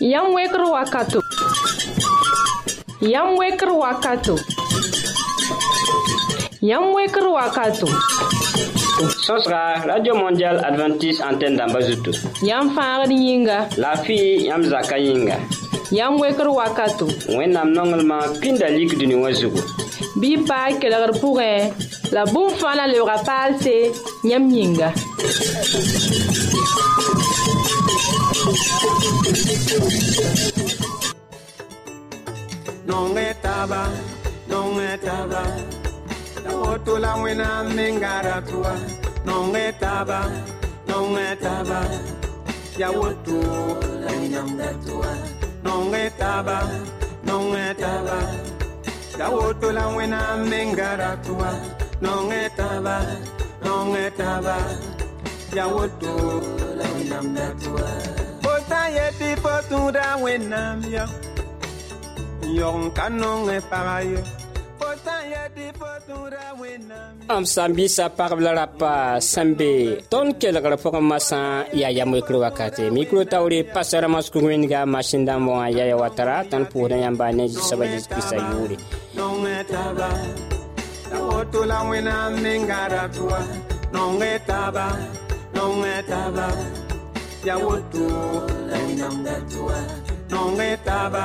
Yam wakatu. wakato. wakatu. weker wakato. Sosra, Radio Mondial Adventist Antenne d'Ambazuto. Yam fangad yinga. La fi yam zaka yinga. Yam weker wakato. Wennam nongelman pindalik duni wazugo. Bi pa kelegr La boum fana le Yam yinga. nongetaba nongetaba nawotola wena mengaratua nongetaba nongetaba yawotola nyamdatua nongetaba nongetaba yawotola wena mengaratua nongetaba nongetaba yawotola nyamdatua ye pipo tun da wẽnnaam ya yog am la rapa sẽn be tõnd kelgr masã yaa wakate mikro taoore pasara masku winga masin dãmb wã yaya watara tõnd pʋʋsdã yãmba ne soaba zeezi yʋʋre ya wotu la nyam da tua nonge taba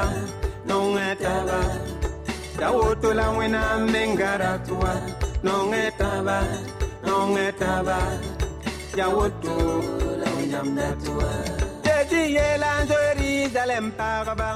nonge la wena mengara tua nongetaba. taba nonge ya wotu la nyam da tua Jeji yelan zori zalem pagaba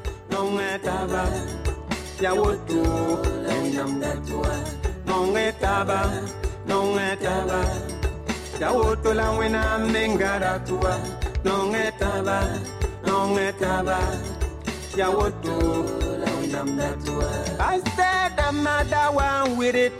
nongetaba yawotu enyamdatua nongetaba nongetaba yawotu la wena mengaratua nongetaba nongetaba yawotu la wena mdatua I said I'm not that one with it,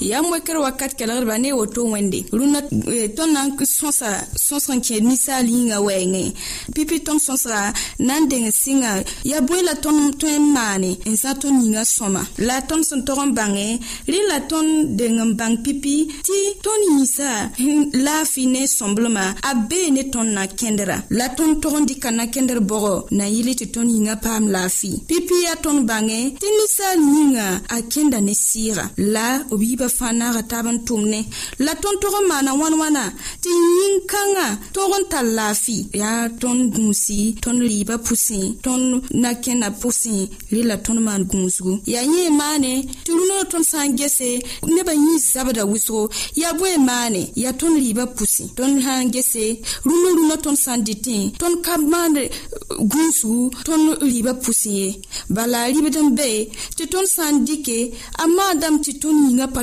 yam wekr wakat kelgdbã ne woto wẽnde rũnã tõnd na n sõsa sõs n kẽ ninsaal yĩngã wɛɛngẽ pipi tõnd sõsga na n deng sɩnga yaa bõe la tõnd tõe n maane n zã tõnd yĩngã sõma la tõnd sẽn tog n bãngẽ rẽ la tõnd deng n bãng pipi tɩ tõnd yĩnsa laafɩ ne sõmblmã a bee ne tõnd na kẽndra la tõnd tog n dɩka na-kẽndr bɔgɔ na n yɩl tɩ tõnd yĩngã paam laafɩ pipi yaa tõnd bãngẽ tɩ ninsaal yĩngã a kẽnda ne sɩɩga la b yiba fãa naagã tab n tʋm ne la tõnd tog n maana wãn wãna tɩ yĩn-kãngã tog n tar laafɩ yaa tõnd gũusi tõnd rɩɩbã pʋsẽ tõnd nakẽnda pʋsẽ rɩ la tõnd maan gũusgu yaa yẽ maane tɩ rũnã tõnd sã n gese nebã yĩn zabda wʋsgo yaa bõe maane yaa tõnd rɩɩbã pʋsẽ tõnd sã n gese rũnã rũnã tõnd sã n dɩtẽ tõnd ka maan gũusgu tõnd rɩɩbã pʋsẽ ye bala a rɩbd n be tɩ tõnd sã n dɩke a maadame tɩ tõnd yĩngã pa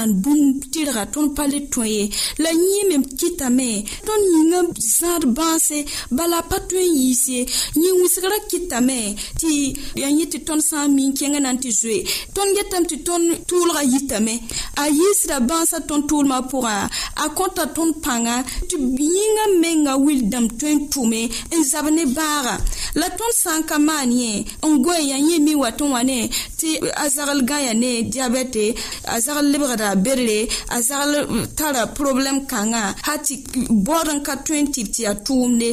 maan bũmb tɩrga tõnd pa le tõe ye la yẽ me kɩtame tõnd yĩngã zãad bãase bala pa tõe n yiis ye yẽ wɩsgrã kɩtame tɩ ya yẽ tɩ tõnd sã n min kẽngã na n tɩ zoe tõnd getame tɩ tõnd tʋʋlga yitame a yɩɩsda bãnsã tõnd tʋʋlmã pʋgã a kõta tõnd pãnga tɩ yĩngã menga wil dãmb tõe n tʋme n zab ne baaga la tõnd sã n ka maan yẽ n goe ya yẽ mi wa tɩ wã ne tɩ a zagl gã ya ne diabɛte a zagl lebgda yaa berre a zagl tara problɛm kãngã ha tɩ baood n ka tõe n tɩ b tɩ yaa tʋʋmde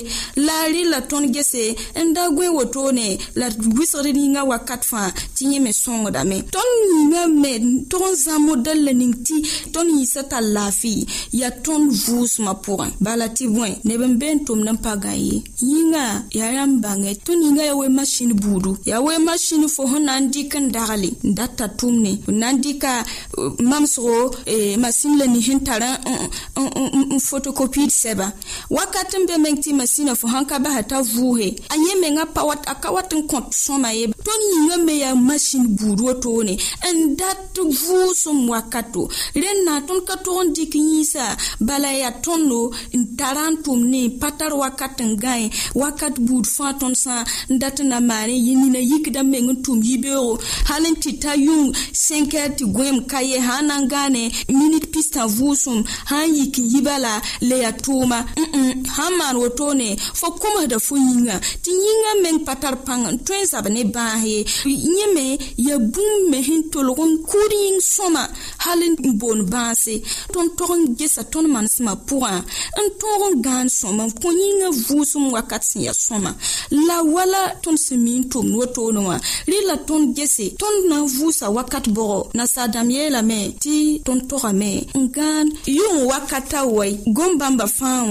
la a rɩ la tõnd gese n da goe wotone la wɩsgd yĩngã wakat fãa tɩ yẽ me sõngdame tõnd yĩngã me tog n zãmo dal la ning tɩ tõnd yĩsa tar laafɩ yaa tõnd vʋʋsmã pʋgẽ bala tɩ bõe neb n be n tʋmd n pa gã ye yĩngã yaa rãmb bãngẽ tõnd yĩngã yaa we masin buudu yaa we masin fo sẽn na n dɩk n dagle n data tʋmne na n dɩka mamsg wogo masin la ni sẽn tara n photocopie sɛba wakat n be meng tɩ masĩnã fo sãn ka basa t'a vʋʋse a yẽ mengã pa wat a ka wat n kõ sõma ye tõnd yĩngã me yaa masin buud wotone n dat vʋʋsem wakato rẽnd na tõnd ka tog n dɩk yĩnsa bala yaa tõndo n tara n tʋm ne pa tar wakat n gãe wakat buud fãa tõnd sã n dat n na maan yẽ nina yikdã meng n tʋm yi-beoogo hal n tɩ t'a yũng sẽn tɩ goeem ka ye sã n na n kaane minit pistã vʋʋsem sãn yik n yiba la le yaa tʋʋma n sãn maan wotone fo kʋmsda fo yĩnga tɩ yĩngã meng pa tar pãng n tõe n zab ne bãas ye yẽ me yaa bũmb me sẽn tolg n kʋʋd yĩng sõma hal n boond bãase tõnd tog n gesa tõnd manesmã pʋgã n tõog n gãan sõma n kõ yĩngã vʋʋsem wakat sẽn yaa sõma la wala tõnd sẽn mi n tʋmd wotone wã rɩ la tõnd gese tõnd na n vʋʋsa wakat bɔgɔ nasaadãmb yeelame tɩ ton mɛ Ngan yiw wakata wai gombamba fan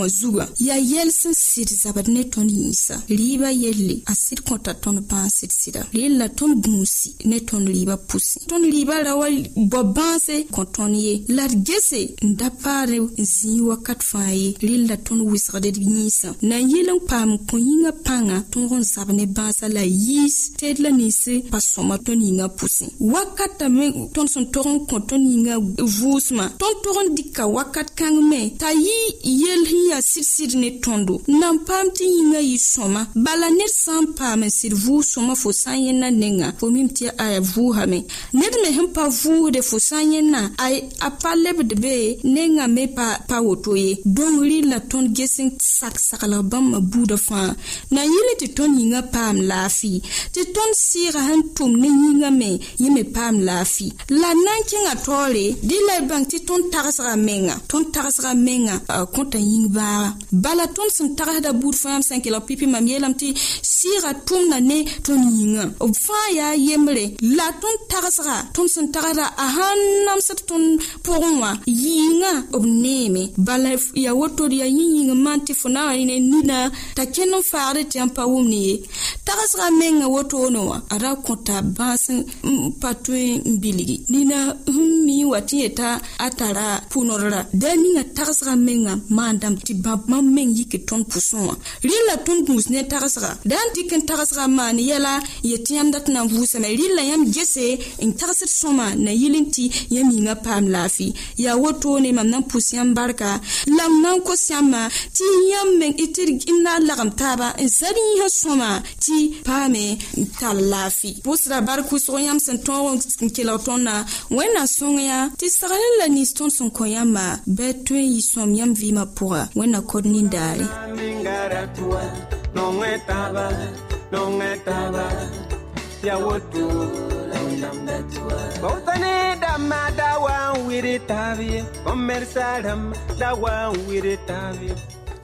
ya yel sin siri zabadi ne liba yeli sa riba yɛli a siri ton tɔn ban lila la ne tɔn pusi ton liba la wa bɔ konton ye la gese n dapaare zin fan ye la ton na panga ton ron ne bansa la yiis tɛ la ninsi pusi wakata mi tɔn sɔn la vʋʋsmã tõnd tog n dɩka wakat kãng me t'a yɩ yel sẽn yaa sɩd-sɩd ne tõndo n e na n paam tɩ yĩngã yɩ sõma bala ned sã n paam n sɩd vʋʋs-sõma fo sã n yẽnna nengã fo mim tɩ a vʋʋsame ned me sẽn pa vʋʋsde fo sã n yẽnna e, a pa lebd be nengã me pa, pa woto ye dõng rɩ la tõnd ges n sak-saglg bãmbã buudã fãa na n yɩl tɩ tõnd yĩngã paam laafɩ tɩ tõnd sɩɩga sẽn tʋm ne yĩngã me yẽ me paam laafɩ la n na n kẽngã taoore ye dɩ la bãng tɩ tõnd tagsga menga tõnd tagsga menga euh, kõta yĩng baaga bala tõnd sẽn tagsda buud fãa sẽn kelg pipi mam yeelame tɩ sɩɩga tʋmda ne tõnd yĩngã b fãa yaa yembre la tõnd tagsga tõnd sẽn tagsda a sãn namsd tõnd pʋgẽ wã yɩɩngã b neeme bala ya wotod yaa yĩ yĩng maan tɩ fo na ne nina t'a kẽnd n faagd tɩ yãmb pa wʋmd ye tagsga menga wotoone wã ada kõta bãas n mm, pa tõe n bilgi nina mm, mi wa wa tɩ yeta a tara pʋʋnodra daa ninga tagsga menga maan dãmb tɩ bãmb mam meng yik tõnd pʋsẽ wã rɩ la tõnd bũus ne tagsga daa n dɩk n tagsga maan yɛla yetɩyãmda tɩ na n vʋʋsame rɩ la yãmb gese n tagsd sõma na yɩl n tɩ yã miingã paam laafɩ yaa wotone mam na n pʋs yãmb barka la m na n kos yãmbã tɩ yãmb meng tɩ d na n lagem taaba n zar yĩsã sõma tɩ paame n tall laafɩ bʋsda bark wʋsg yãmb sẽn tõog n kelg tõndã wẽnnaam sõng yã tɩ segl la nins tõnd sẽn kõ yãmbã bɩ tõe n yɩ sõm yãmb vɩɩmã pʋga wẽnna kod nindaare Ya wotu la wilamda wiri tavi Omer saram dawa wiri tavi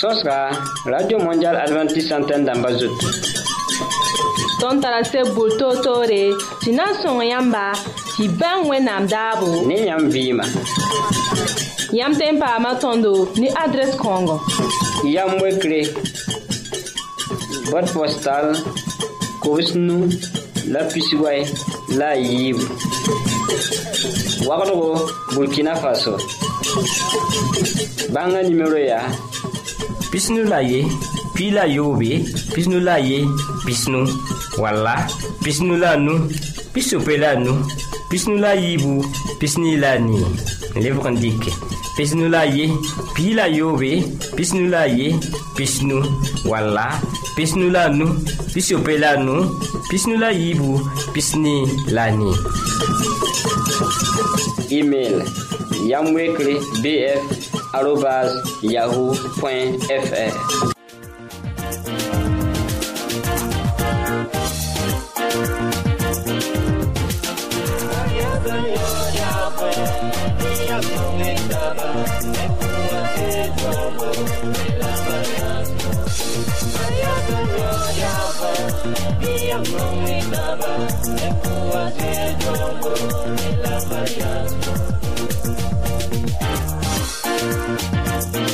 Soska, radio mwenjar Adventist Santen dan bazout. Ton tarase bulto tore, si nan son yamba, tɩ bãng wẽnnaam daabo ne yãmb vɩɩma yãmb tẽn paama tõndo ne adrɛs kãongo yamb wekre bot postal kobs nu la pisway la a yiibu wagdgo burkina faso bãngã nimero yaa pisnu la ye pii la yoobe pisnu la ye pisnu walla pisnu la nu pisope la nu Pis nou la yi bou, pis ni la ni. Le pou kan dike. Pis nou la ye, pi la yo we. Pis nou la ye, pis nou wala. Pis nou la nou, pis yo pe la nou. Pis nou la yi bou, pis ni la ni. Thank you.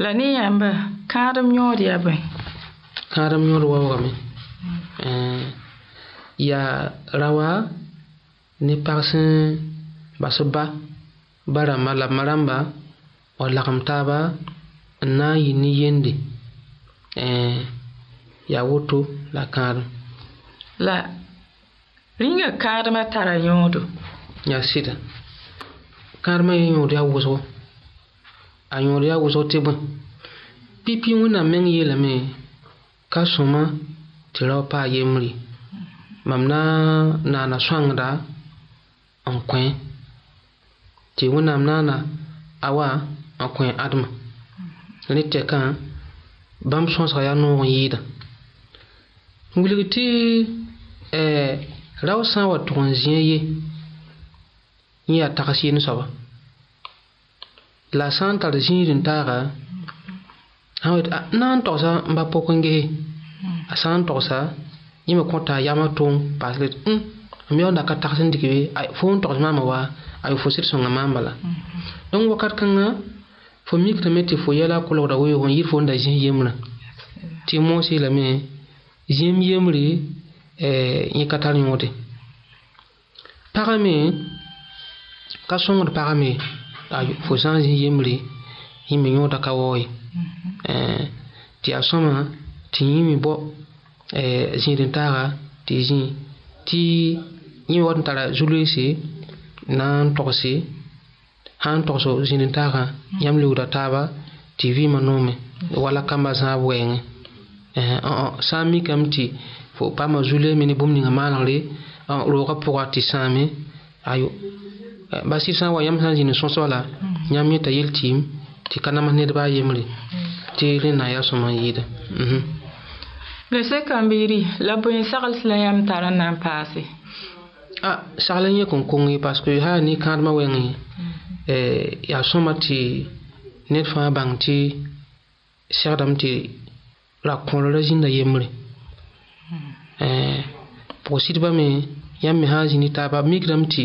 La ne yãmba kãadem yõod yaa bõe. Kãadem yõod waoogame. Mm. Eh, yaa rawa ne pags ba ba ba eh, la lambã rãmba wa lagem taaba n na n yɩ ne yende yaa woto la kãadem. La rĩnga kãadmã tara yõodo. yaa sɩda kãadmã yaa yõod yaa wʋsgo. A yon ria wou zo te bwen. Pi pi yon wou nan men yi leme, ka souman, te la wou pa yi mri. Mam nan nan a swan ganda, an kwen, te wou nan nan a awa, an kwen adma. Le te kan, bam chans kaya nou yi yida. Mwil rite, e, eh, la wou san wad wou tranzyen yi, yi atakasyen yi sa wap. la sã n tar zĩig taaga na n togsa n ba pʋk n gese a sã n togsa yẽ me kõ t'a yamã tʋʋm paas let ũ mm, m ka tags n dɩk be fo n togs maama wa a fo sɩd sõnga maamba la dõnc wakat kãngã fo mikrame tɩ fo yɛla kʋlgda kolgda n yɩr fo n da zĩs yembrã tɩ moos yeelame zĩm yembre eh, yẽ ka tar yõode pagã ka sõngd pagã fo sã n zĩ yembre yẽ me yõoda ka waooye tɩ ya sõma tɩ yẽ me bɔ zĩid n taaga tɩ y zĩi tɩ yẽ wat n tara zu-loeese na n togse sã n togs zĩid n taagã yãmb leoodã taaba tɩ vɩɩmã noome wala kambã zãab wɛɛngẽ sã n mikame tɩ fo paama zu-loeeme ne bũmb ninga maalgre roogã pʋga tɩ sãame ayo basi sã n wa yãmb sã n zĩnd sõsg la yãmb yẽ ah, mhm. eh, mhm. eh, t'a yel tɩɩm tɩ ka namas nedbã a yembre tɩ rẽ na n yaa sõm n yɩɩda la sẽn-kãmbeeri la bõe sagls la yãmb tar n na n paase a sagl n yẽk n konge parske sã yaa ne-kãadmã wɛngẽ yaa sõma tɩ ned fãa bãng tɩ segdame tɩ ra-kõor ra zĩnda yembre pʋg-sɩdbã me yãmb me sã n zĩni taaba migrame tɩ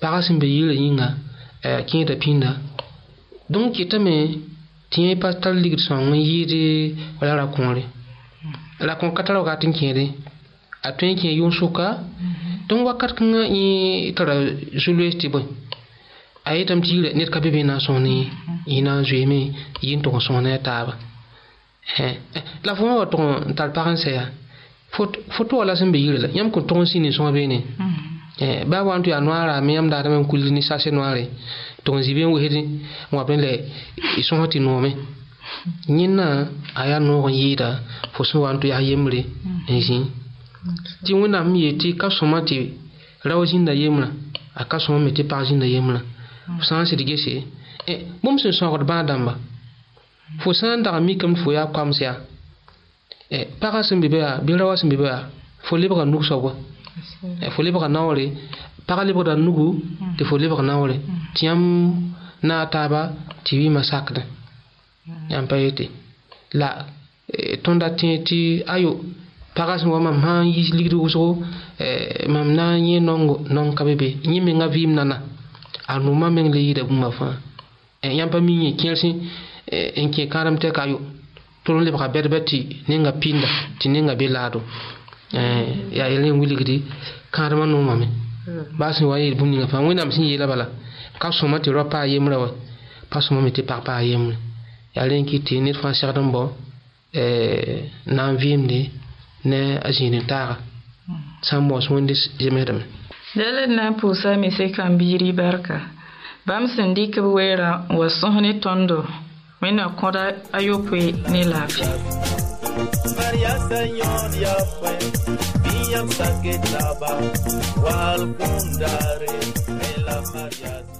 Para se mbe yile yin bon. a, e, kin ete pin da. Don ki ete men, ti yon e pa tal ligri san, yon ye de wala lakon li. Lakon katal wak aten kin de. Aten kin yon sou ka, don wak kat kina yon, tal la, joulou esti bon. Aye tam ti yile, net ka bebe nan soni, mm-hmm. yon nan zwe men, yon ton soni ete ava. La fwa wak ton tal paran se ya. Foto wala se mbe yile la, yon kon ton sini son a be ne. Hmm. Eh, ba wan tu ya noara me yam daadame n kulli ni sase noare tɩg n zibin wesdi n wa bõe la y sõs tɩ noome yẽnnã a yaa noog n yɩɩda fo sẽn wa n tɩ yaa yembre n zĩ tɩ wẽnnaam me yetɩ ka sõma tɩ rao zĩnda yembrã a ka sõma me tɩ pag zĩnda yembrã fo sã n sɩd gese bũmb sẽn sõogd bãa dãmba fo sã n dag mikame tɩ fo yaa koams yaa pagã sẽn be be yaa bɩ rao sẽn be be yaa fo lebga nug soaba fo lebg naoore pag lebgda nugu tɩ fo lebg naoore tɩ yãmb na mm. eh, a taaba tɩ wɩɩmã sakdẽ yãmb pa yete la tõnda tẽ tɩ ayo pagã sẽn wa mam sã n yis ligd wʋsgo mam na n yẽ nongo nong ka be be yẽ mengã vɩɩm nana a rũmã meng le yɩɩda bũmba fãa yãmb pa mi yẽ kẽers n kẽ kãadem tɛka ayo tʋr n lebga bɛdbã tɩ ninga pinda tɩ ninga be laado Eh, yaa yel ne wilgdi kãadmã noomã me hmm. baa sẽn wa n yeel bũmb ninga fãa wẽnnaam sẽn yeela bala ka sõma tɩ ra paa yembrã wa pa sõma me tɩ pag paa yembre yaa rẽn kɩ tɩ ned fãa segd n bao na n vɩɩmde ne a zĩig ne taaga sã n baoos wẽnde zemsdame dala d na n pʋʋsa me sekãm biiri barka bãmb sẽn dɩk b weera n wa sõs ne tõndo wẽnna kõda ayopoe ne laafɩ Maria Señor Yahweh, Biam Saketaba, Wal Kundare, Ela Maria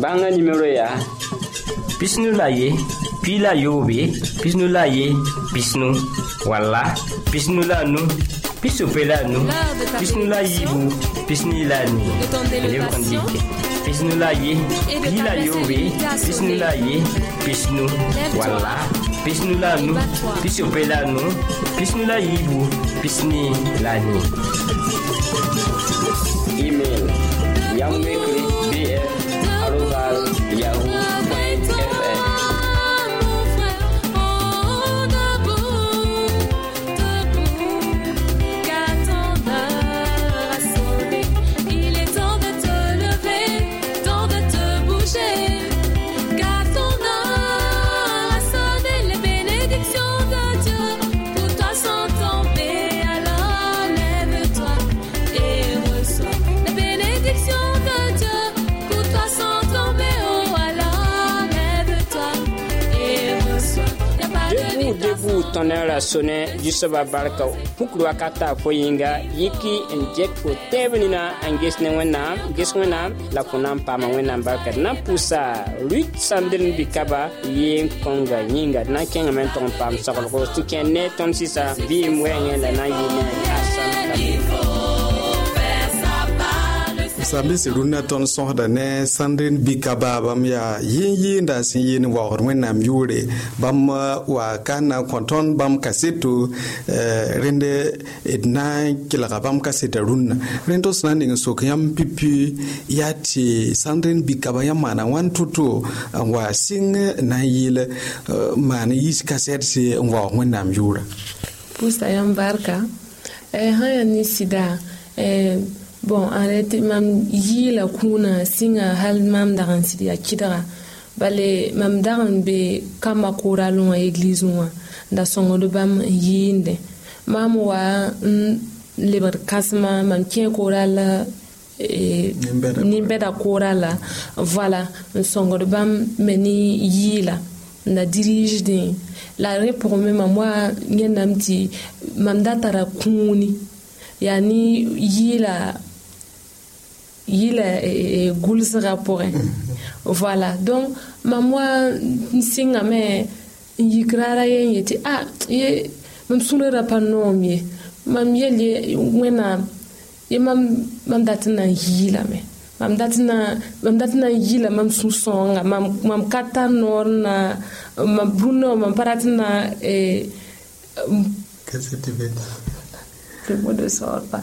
Banga numéro ya. Pisnu la ye, pi la yobe, pisnu la ye, pisnu, wala, pisnu la nu, pisu pe la nu, pisnu la yibu, pisnu la ni. Élève condique. Pisnu la ye, pi la yobe, pisnu la ye, pisnu, wala, pisnu la nu, pisu pe la nu, pisnu la yibu, pisni la ni. Email. Young Yahoo. tõnd n ra sõne zu-soabã barka pũkr wakata fo yĩnga yiki n get fo tɛɛb nina n ges ne wẽnnaam ges wẽnnaam la fo na n paama wẽnnaam barka d na n pʋʋsa rut sãndr bɩ-kaba yɩ n kõnga yĩnga d na n kẽngame n tog n paam soglgo tɩ kẽ ne tõnd sɩsa vɩɩm wɛɛngẽ la na n yɩ ne zãmb rũndã tõnd sõsda ne sẽn d bika baabam yaa yĩn yɩɩnda sẽn yɩn waoogd wẽnnaam yʋʋre bãmb wa ka na n kõ tõnd bãmb ka seto rẽnd d na n kelga bãmb ka rũnnã rẽnd tɩ sẽn na n ning n sok yãmb to-to n wa sɩng n na n yɩl eh, maan yiis kasɛdse n waoog wẽnnaam yʋʋra yãmb barka sãn yaa sɩda bõn a rẽ tɩ mam yiila kũunã sɩngã hal mam dag n sɩd yaa kɩdga bale mam dag n be kambã kooralẽ wã egiliis wã n da sõngd bãmb n yiinde mam wa n lebd kãsema mam kẽ kooral nimbɛda koora la e, voala n sõngd bãmb me ne yiila n da diriigdẽ la rẽ pʋgẽ me mam wa yẽnnaam tɩ mam da tara kũuni yaa ne yiila yila e, e, gulsega pʋgẽ voilà donc mam wa n sɩngame n yik raara ye ah, n ye tɩ a ye mam sũurã pa noom ye mam yel ye wẽnnaam ye mam mam dat n na n yiilame mam dat na mam dat na n yiila mam sũ-sõonga mam mam ka tar noor na mam bũmb mam pa dat na eh, Qu'est-ce que tu veux dire? Le mot de sort pas.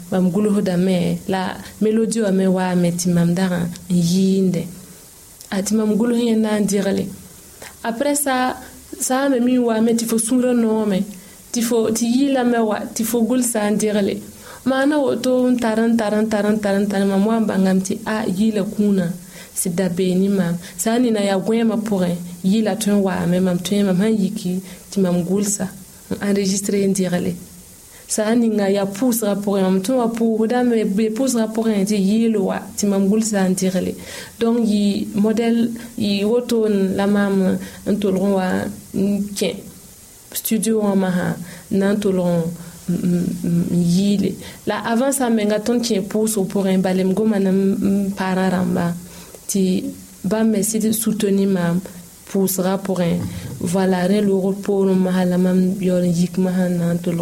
bãmb gulsdame la melodi waa me tɩ mam dagã n yiinde a tɩ mam gʋls yẽ na n dɩgle aprɛ sa sãame mi waame tɩ fo sũurã noome tɩ fo tɩ yiilame wa tɩ fo n maana woto n tar n tar n tar n tar n tar mam wa n bãngam tɩ a yiila kũunã sɩd da beene mam sã n nina yaa pʋgẽ yiila tõe n mam tõe mam yiki tɩ mam n enregistre n sã n ninga yaa pʋʋsga pʋgẽ m tɩ wa pʋʋsdame be pʋʋsga pʋgẽ tɩ yɩɩl wa tɩ mam gʋls sã n dɩgle donc yɩ modɛl yɩ wotoon la maam n tolg n wa mm, n kẽ studio wã masã n na n tolg n mm, mm, yɩɩle la avant sã n menga tõnd kẽ pʋʋsg pʋgẽ balem goma n paarã rãmba tɩ bãmb me sɩd sutoni maam pʋʋsga pʋgẽ voilà rẽ loogr poorẽ masã la mam yaool n yik masã n na n tolg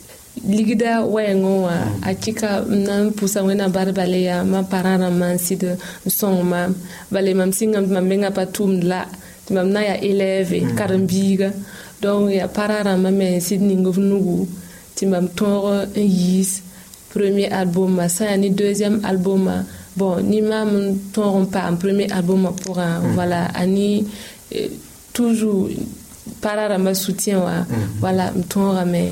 Ligida Wayango wa a kɩka c'est mam mam singa mam benga la mam na élève mm. donc ya mam nugu timam mam premier album ça sa deuxième album, bon ni mam tora pas premier album euh, mm. voilà ani euh, toujours pa ma soutien wa mm. voilà mais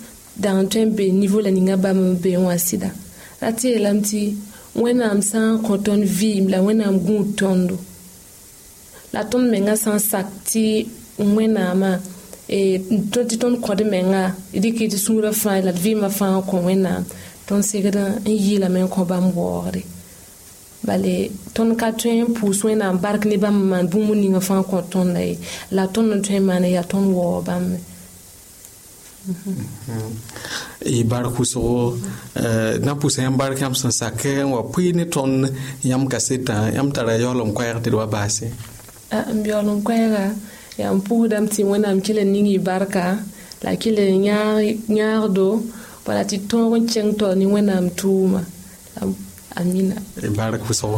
dan tõe n be nivo la ninga bãmb n be n wa sɩda ra tɩ yeelame tɩ wẽnnaam sã n kõ tõnd vɩɩm la wẽnnaam gũud tõndo la tõnd mengã sã n sak tɩ wẽnnaamã tɩ tõnd kõd menga dɩkɩ tɩ sũurã fãa la d vɩɩmã fãa n kõ wẽnnaam tõnd segd n yɩɩlame n kõ bãmb waoogre bale tõnd ka tõe n pʋʋs wẽnnaam bark ne bãmb n maan bũmb ninga fãa n kõ tõnda ye la tõnd n tõe n maan yaa tõnd waoo bãmb me Mm-hmm. Mm-hmm. Eh, y bar pʋsgo dã pʋsa yãmb bark yãmb sẽn sak n wa pʋɩ ne tõnd yãmb ka setã yãmb tara yaool n koɛɛg tɩ d wa baase n beool n koɛɛga yãmb pʋʋsdame tɩ wẽnnaam kell ning y ah, barka la kell yãagdo bala tɩ tõog n kẽng taoor ne wẽnnaam tʋʋma amina bark pʋsgo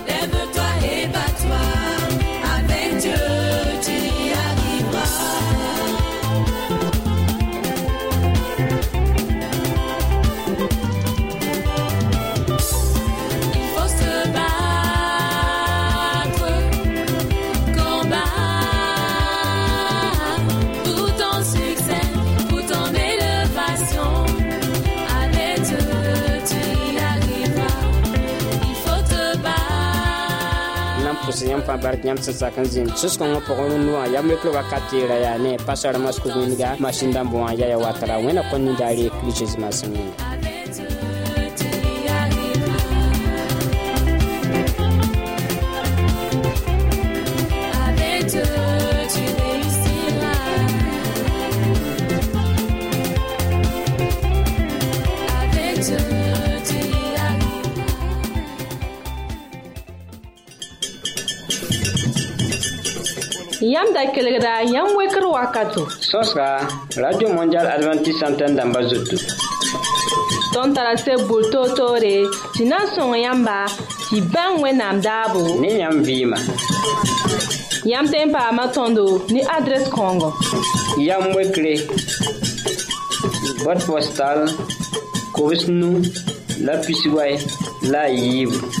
sẽn yãmb fãa bark yãmb sẽn sak n zĩnd sẽs-kõngã pʋgẽ rũndẽ wã yaa mikro wakat teera yaa ne pa mask wĩndga masin dãmb wã yaa watara wẽna kõ ninda a reek kirist masẽ wẽnga Yam da kelegra, yam weker wakato. Sos ka, Radio Mondial Adventist Santen damba zotou. Ton tarase boul to to re, si nan son yamba, si ban we nam dabou. Ne yam vima. Yam tempa matondo, ni adres kongo. Yam wekle, bot postal, kovis nou, la pisiway, la yib.